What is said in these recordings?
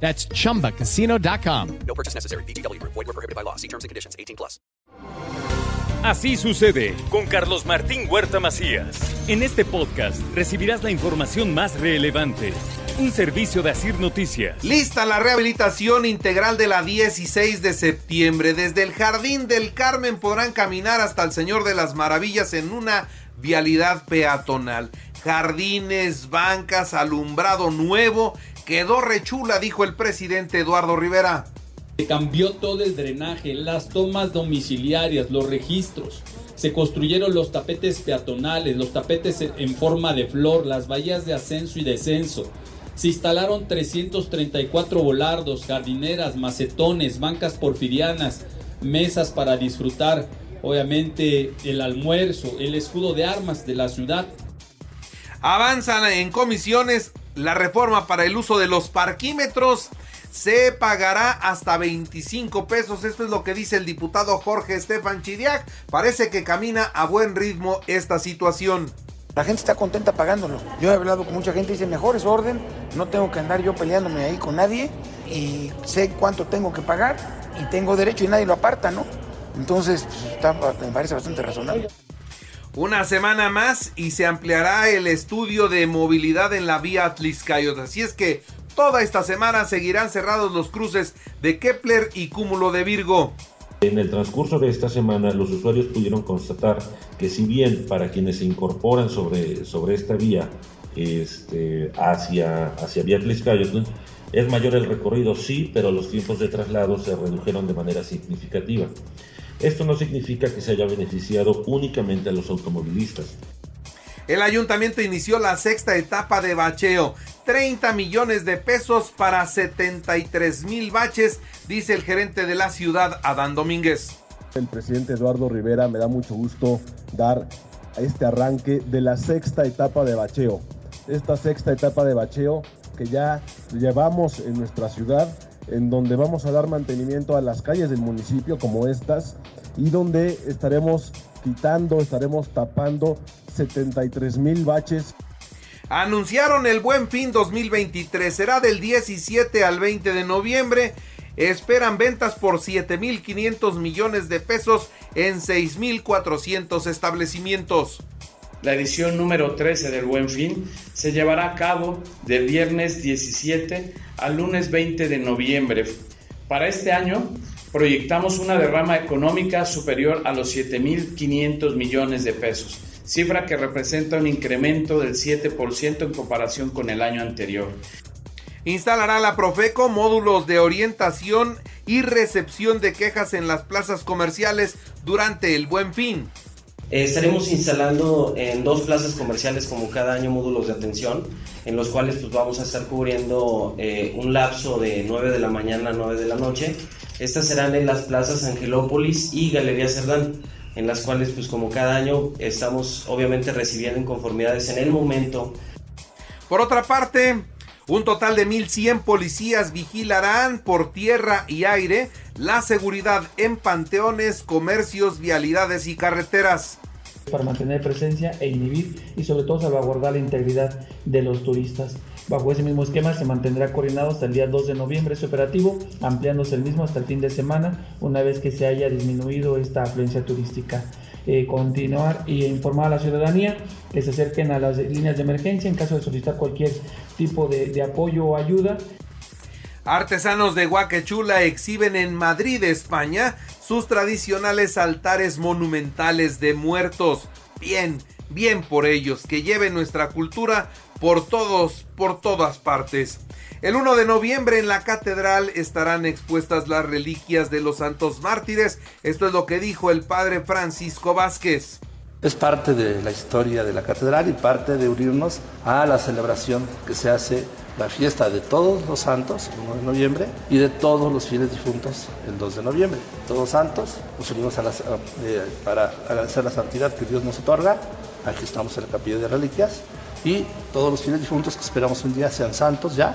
That's chumbacasino.com. No purchase necessary. BGW. Void were prohibited by law. See terms and conditions. 18 plus. Así sucede con Carlos Martín Huerta Macías. En este podcast recibirás la información más relevante. Un servicio de Asir Noticias. Lista la rehabilitación integral de la 16 de septiembre. Desde el Jardín del Carmen podrán caminar hasta el Señor de las Maravillas en una vialidad peatonal. Jardines, bancas, alumbrado nuevo. Quedó rechula, dijo el presidente Eduardo Rivera. Se cambió todo el drenaje, las tomas domiciliarias, los registros. Se construyeron los tapetes peatonales, los tapetes en forma de flor, las bahías de ascenso y descenso. Se instalaron 334 volardos, jardineras, macetones, bancas porfirianas, mesas para disfrutar, obviamente el almuerzo, el escudo de armas de la ciudad. Avanzan en comisiones la reforma para el uso de los parquímetros. Se pagará hasta 25 pesos. Esto es lo que dice el diputado Jorge Estefan Chidiac. Parece que camina a buen ritmo esta situación. La gente está contenta pagándolo. Yo he hablado con mucha gente y dice, mejor es orden, no tengo que andar yo peleándome ahí con nadie y sé cuánto tengo que pagar y tengo derecho y nadie lo aparta, ¿no? Entonces, pues, está, me parece bastante razonable. Una semana más y se ampliará el estudio de movilidad en la vía Atliscayot. Así es que toda esta semana seguirán cerrados los cruces de Kepler y Cúmulo de Virgo. En el transcurso de esta semana, los usuarios pudieron constatar que si bien para quienes se incorporan sobre, sobre esta vía este, hacia, hacia Vía Tliscayotl, es mayor el recorrido, sí, pero los tiempos de traslado se redujeron de manera significativa. Esto no significa que se haya beneficiado únicamente a los automovilistas. El ayuntamiento inició la sexta etapa de bacheo. 30 millones de pesos para 73 mil baches, dice el gerente de la ciudad, Adán Domínguez. El presidente Eduardo Rivera me da mucho gusto dar este arranque de la sexta etapa de bacheo. Esta sexta etapa de bacheo que ya llevamos en nuestra ciudad en donde vamos a dar mantenimiento a las calles del municipio como estas y donde estaremos quitando, estaremos tapando 73 mil baches. Anunciaron el Buen Fin 2023, será del 17 al 20 de noviembre. Esperan ventas por 7.500 millones de pesos en 6.400 establecimientos. La edición número 13 del Buen Fin se llevará a cabo del viernes 17 al lunes 20 de noviembre. Para este año proyectamos una derrama económica superior a los 7.500 millones de pesos, cifra que representa un incremento del 7% en comparación con el año anterior. Instalará la Profeco módulos de orientación y recepción de quejas en las plazas comerciales durante el Buen Fin. Eh, estaremos instalando en dos plazas comerciales como cada año módulos de atención, en los cuales pues, vamos a estar cubriendo eh, un lapso de 9 de la mañana a 9 de la noche. Estas serán en las plazas Angelópolis y Galería Cerdán, en las cuales pues como cada año estamos obviamente recibiendo inconformidades en el momento. Por otra parte, un total de 1.100 policías vigilarán por tierra y aire la seguridad en panteones, comercios, vialidades y carreteras. Para mantener presencia e inhibir y sobre todo salvaguardar la integridad de los turistas. Bajo ese mismo esquema se mantendrá coordinado hasta el día 2 de noviembre este operativo, ampliándose el mismo hasta el fin de semana, una vez que se haya disminuido esta afluencia turística. Eh, continuar e informar a la ciudadanía que se acerquen a las líneas de emergencia en caso de solicitar cualquier tipo de, de apoyo o ayuda. Artesanos de Huaquechula exhiben en Madrid, España, sus tradicionales altares monumentales de muertos. Bien, bien por ellos, que lleven nuestra cultura por todos, por todas partes. El 1 de noviembre en la catedral estarán expuestas las reliquias de los santos mártires. Esto es lo que dijo el padre Francisco Vázquez. Es parte de la historia de la catedral y parte de unirnos a la celebración que se hace, la fiesta de todos los santos, el 1 de noviembre, y de todos los fieles difuntos, el 2 de noviembre. Todos santos, nos unimos eh, para agradecer la santidad que Dios nos otorga. Aquí estamos en la capilla de reliquias. Y todos los fieles difuntos que esperamos un día sean santos ya,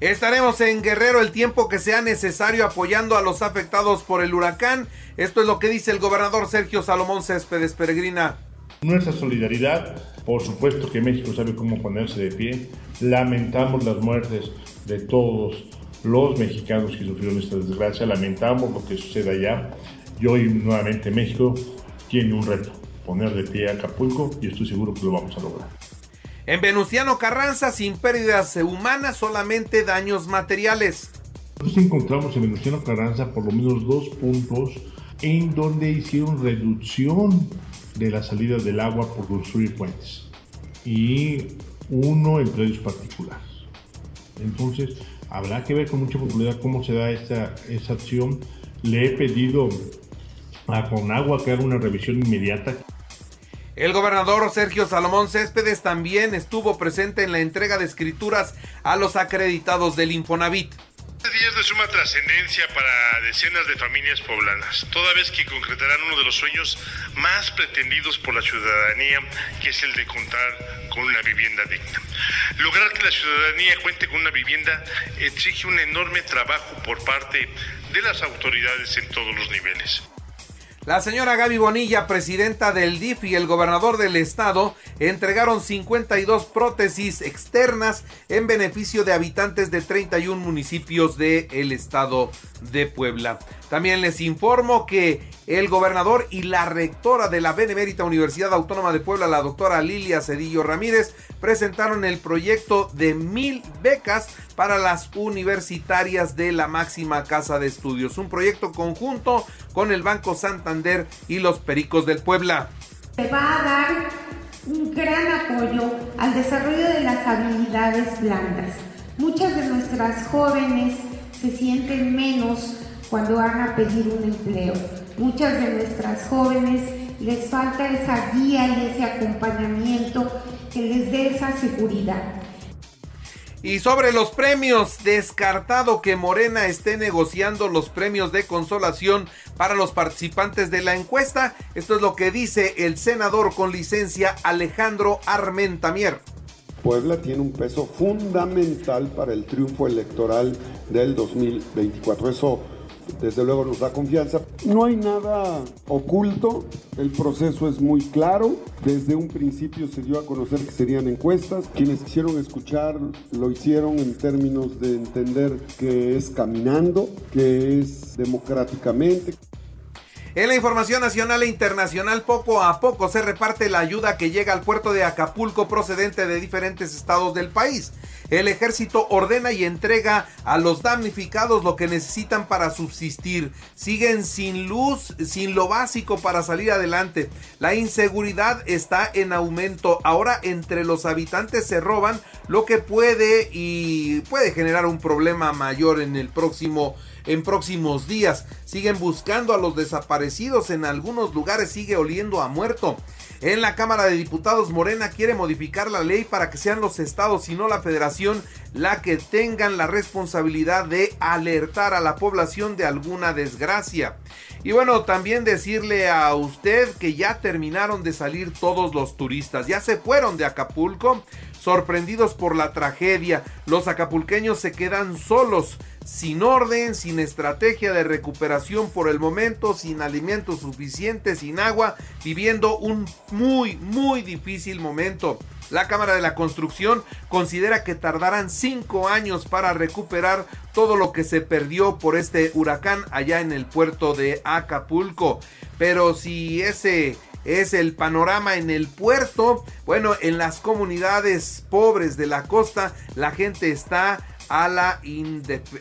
Estaremos en Guerrero el tiempo que sea necesario apoyando a los afectados por el huracán. Esto es lo que dice el gobernador Sergio Salomón Céspedes Peregrina. Nuestra solidaridad, por supuesto que México sabe cómo ponerse de pie. Lamentamos las muertes de todos los mexicanos que sufrieron esta desgracia, lamentamos lo que sucede allá. Y hoy nuevamente México tiene un reto, poner de pie a Acapulco y estoy seguro que lo vamos a lograr. En Venustiano Carranza, sin pérdidas humanas, solamente daños materiales. Nosotros encontramos en Venustiano Carranza por lo menos dos puntos en donde hicieron reducción de la salida del agua por construir puentes y uno en predios particulares. Entonces, habrá que ver con mucha popularidad cómo se da esta, esa acción. Le he pedido a Conagua que haga una revisión inmediata El gobernador Sergio Salomón Céspedes también estuvo presente en la entrega de escrituras a los acreditados del Infonavit. Día es de suma trascendencia para decenas de familias poblanas, toda vez que concretarán uno de los sueños más pretendidos por la ciudadanía, que es el de contar con una vivienda digna. Lograr que la ciudadanía cuente con una vivienda exige un enorme trabajo por parte de las autoridades en todos los niveles. La señora Gaby Bonilla, presidenta del DIF y el gobernador del estado entregaron 52 prótesis externas en beneficio de habitantes de 31 municipios del estado de Puebla. También les informo que el gobernador y la rectora de la Benemérita Universidad Autónoma de Puebla, la doctora Lilia Cedillo Ramírez, presentaron el proyecto de mil becas para las universitarias de la máxima casa de estudios. Un proyecto conjunto con el Banco Santander y los Pericos del Puebla. Se va a dar un gran apoyo al desarrollo de las habilidades blandas. Muchas de nuestras jóvenes se sienten menos cuando van a pedir un empleo. Muchas de nuestras jóvenes les falta esa guía y ese acompañamiento que les dé esa seguridad. Y sobre los premios, descartado que Morena esté negociando los premios de consolación para los participantes de la encuesta. Esto es lo que dice el senador con licencia Alejandro Armentamier. Puebla tiene un peso fundamental para el triunfo electoral del 2024. Eso desde luego nos da confianza. No hay nada oculto, el proceso es muy claro. Desde un principio se dio a conocer que serían encuestas. Quienes quisieron escuchar lo hicieron en términos de entender que es caminando, que es democráticamente. En la información nacional e internacional, poco a poco se reparte la ayuda que llega al puerto de Acapulco procedente de diferentes estados del país. El ejército ordena y entrega a los damnificados lo que necesitan para subsistir. Siguen sin luz, sin lo básico para salir adelante. La inseguridad está en aumento. Ahora entre los habitantes se roban lo que puede y puede generar un problema mayor en el próximo en próximos días. Siguen buscando a los desaparecidos. En algunos lugares sigue oliendo a muerto. En la Cámara de Diputados Morena quiere modificar la ley para que sean los estados y no la federación la que tengan la responsabilidad de alertar a la población de alguna desgracia. Y bueno, también decirle a usted que ya terminaron de salir todos los turistas, ya se fueron de Acapulco, sorprendidos por la tragedia. Los acapulqueños se quedan solos, sin orden, sin estrategia de recuperación por el momento, sin alimentos suficientes, sin agua, viviendo un muy, muy difícil momento. La Cámara de la Construcción considera que tardarán cinco años para recuperar todo lo que se perdió por este huracán allá en el puerto de Acapulco. Pero si ese es el panorama en el puerto, bueno, en las comunidades pobres de la costa, la gente está a la,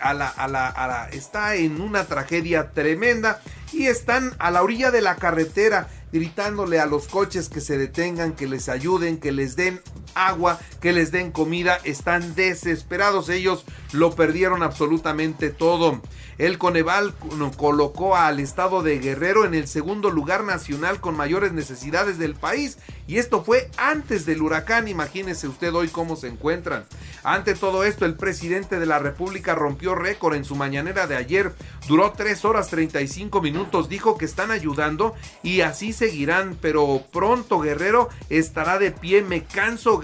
a la, a la, a la, está en una tragedia tremenda y están a la orilla de la carretera gritándole a los coches que se detengan, que les ayuden, que les den agua, que les den comida. Están desesperados. Ellos lo perdieron absolutamente todo. El Coneval colocó al estado de Guerrero en el segundo lugar nacional con mayores necesidades del país. Y esto fue antes del huracán. Imagínese usted hoy cómo se encuentran. Ante todo esto, el presidente de la República rompió récord en su mañanera de ayer. Duró 3 horas 35 minutos. Dijo que están ayudando y así seguirán. Pero pronto Guerrero estará de pie. Me canso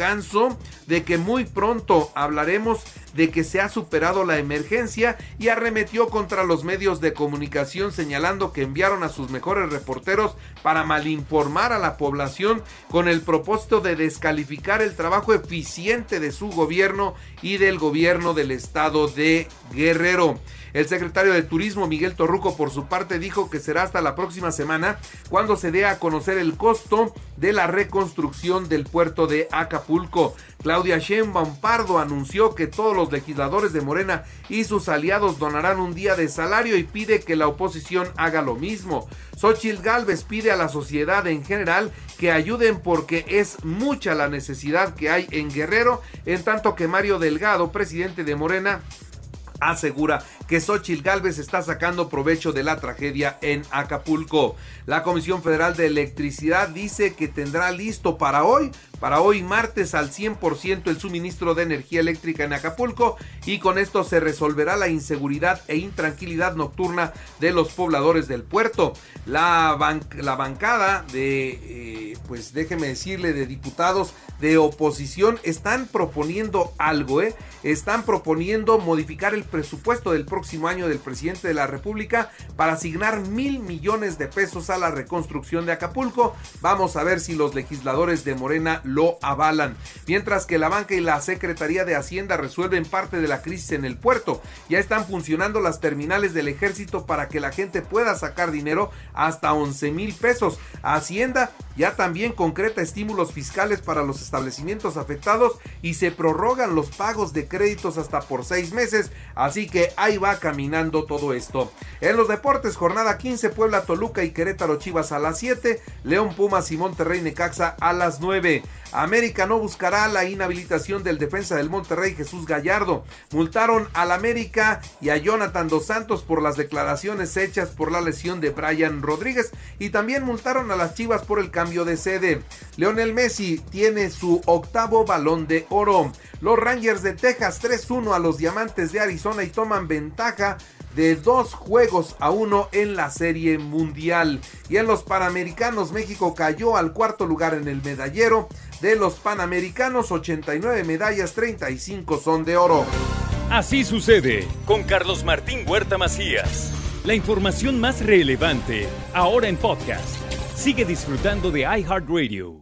de que muy pronto hablaremos de que se ha superado la emergencia y arremetió contra los medios de comunicación señalando que enviaron a sus mejores reporteros para malinformar a la población con el propósito de descalificar el trabajo eficiente de su gobierno y del gobierno del estado de Guerrero. El secretario de Turismo Miguel Torruco por su parte dijo que será hasta la próxima semana cuando se dé a conocer el costo de la reconstrucción del puerto de Acapulco. Claudia Sheinbaum Pardo anunció que todos los legisladores de Morena y sus aliados donarán un día de salario y pide que la oposición haga lo mismo. Xochitl Galvez pide a la sociedad en general que ayuden porque es mucha la necesidad que hay en Guerrero, en tanto que Mario Delgado, presidente de Morena, asegura que Xochitl Galvez está sacando provecho de la tragedia en Acapulco. La Comisión Federal de Electricidad dice que tendrá listo para hoy, para hoy martes al 100% el suministro de energía eléctrica en Acapulco y con esto se resolverá la inseguridad e intranquilidad nocturna de los pobladores del puerto. La, bancada de, eh, pues déjeme decirle, de diputados de oposición están proponiendo algo, ¿eh? Están proponiendo modificar el presupuesto del próximo año del presidente de la República para asignar mil millones de pesos a la reconstrucción de Acapulco. Vamos a ver si los legisladores de Morena lo avalan. Mientras que la banca y la Secretaría de Hacienda resuelven parte de la crisis en el puerto. Ya están funcionando las terminales del ejército para que la gente pueda sacar dinero hasta 11 mil pesos. Hacienda ya también concreta estímulos fiscales para los establecimientos afectados y se prorrogan los pagos de créditos hasta por seis meses. Así que hay va caminando todo esto. En los deportes, jornada 15, Puebla, Toluca y Querétaro Chivas a las 7, León Pumas y Monterrey Necaxa a las 9. América no buscará la inhabilitación del defensa del Monterrey Jesús Gallardo. Multaron al América y a Jonathan Dos Santos por las declaraciones hechas por la lesión de Brian Rodríguez y también multaron a las Chivas por el cambio de sede. Leonel Messi tiene su octavo balón de oro. Los Rangers de Texas 3-1 a los Diamantes de Arizona y toman ventaja de dos juegos a uno en la serie mundial. Y en los Panamericanos México cayó al cuarto lugar en el medallero. De los Panamericanos 89 medallas, 35 son de oro. Así sucede con Carlos Martín Huerta Macías. La información más relevante ahora en podcast. Sigue disfrutando de iHeartRadio.